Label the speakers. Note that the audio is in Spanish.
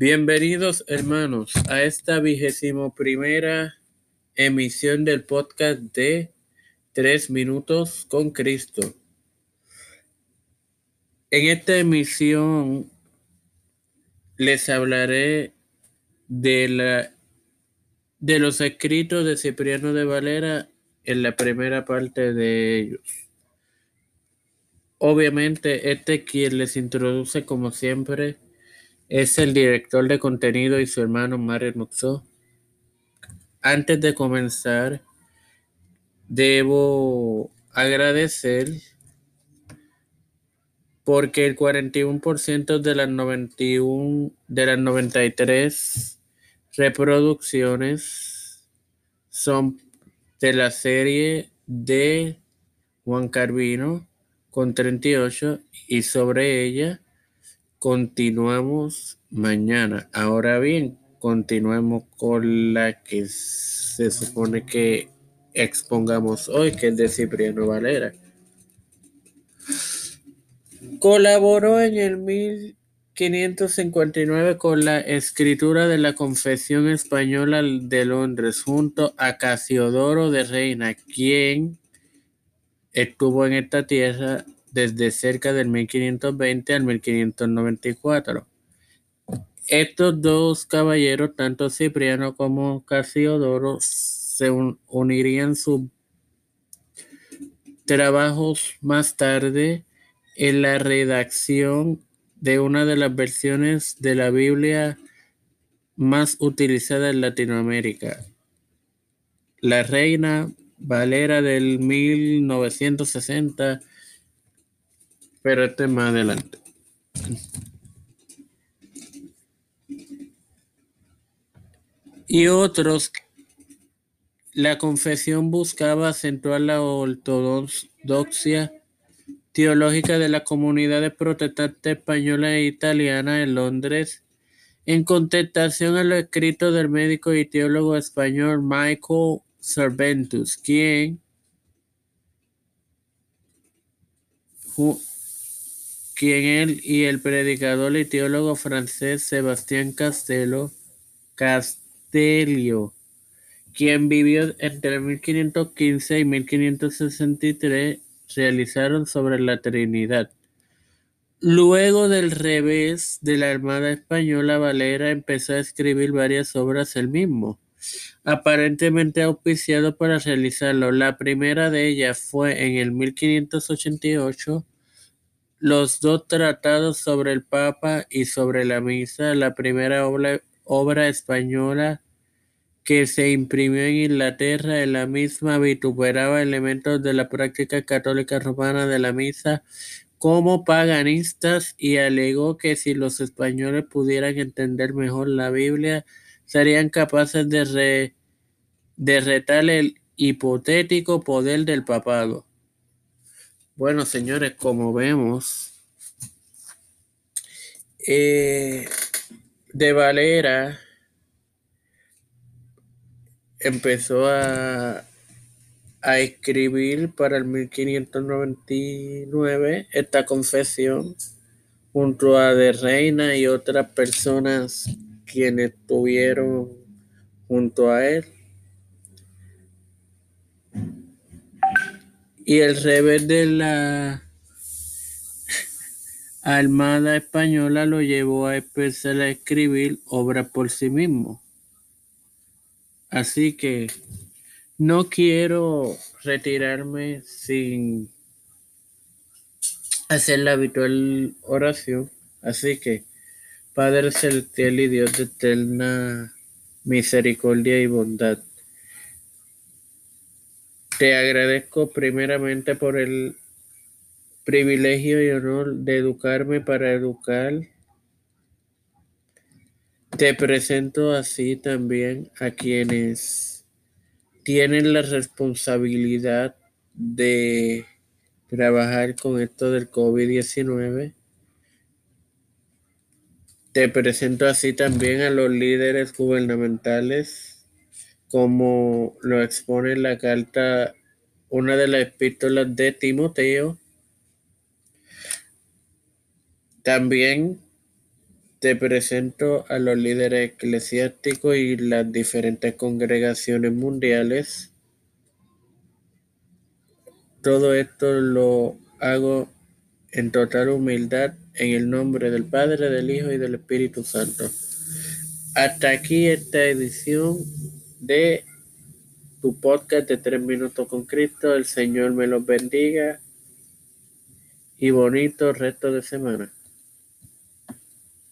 Speaker 1: Bienvenidos hermanos a esta vigésimo primera emisión del podcast de Tres Minutos con Cristo. En esta emisión les hablaré de, la, de los escritos de Cipriano de Valera en la primera parte de ellos. Obviamente, este quien les introduce como siempre es el director de contenido y su hermano Mario Muxo. Antes de comenzar, debo agradecer porque el 41% de las 91 de las 93 reproducciones son de la serie de Juan Carvino con 38 y sobre ella continuamos mañana. Ahora bien, continuemos con la que se supone que expongamos hoy, que es de Cipriano Valera. Colaboró en el 1559 con la escritura de la Confesión Española de Londres junto a Casiodoro de Reina, quien estuvo en esta tierra desde cerca del 1520 al 1594. Estos dos caballeros, tanto Cipriano como Casiodoro, se unirían sus trabajos más tarde en la redacción de una de las versiones de la Biblia más utilizada en Latinoamérica, la Reina Valera del 1960, este más adelante. Y otros, la confesión buscaba acentuar la ortodoxia teológica de las comunidades protestantes española e italiana en Londres, en contestación a los escritos del médico y teólogo español Michael Serventus, quien, quien él y el predicador y teólogo francés Sebastián Castelo, Castelio, quien vivió entre 1515 y 1563 realizaron sobre la Trinidad. Luego del revés de la Armada Española, Valera empezó a escribir varias obras él mismo, aparentemente auspiciado para realizarlo. La primera de ellas fue en el 1588, los dos tratados sobre el Papa y sobre la Misa, la primera obra, española que se imprimió en Inglaterra, en la misma vituperaba elementos de la práctica católica romana de la misa como paganistas y alegó que si los españoles pudieran entender mejor la Biblia, serían capaces de, de retar el hipotético poder del papado. Bueno, señores, como vemos, eh, de Valera empezó a, a escribir para el 1599 esta confesión junto a De Reina y otras personas quienes estuvieron junto a él. Y el revés de la Armada Española lo llevó a empezar a escribir obras por sí mismo. Así que no quiero retirarme sin hacer la habitual oración. Así que, Padre Celestial y Dios de eterna misericordia y bondad, te agradezco primeramente por el privilegio y honor de educarme para educar te presento así también a quienes tienen la responsabilidad de trabajar con esto del COVID-19. Te presento así también a los líderes gubernamentales, como lo expone la carta, una de las epístolas de Timoteo. También Te presento a los líderes eclesiásticos y las diferentes congregaciones mundiales. Todo esto lo hago en total humildad en el nombre del Padre, del Hijo y del Espíritu Santo. Hasta aquí esta edición de tu podcast de tres minutos con Cristo. El Señor me los bendiga y bonito resto de semana.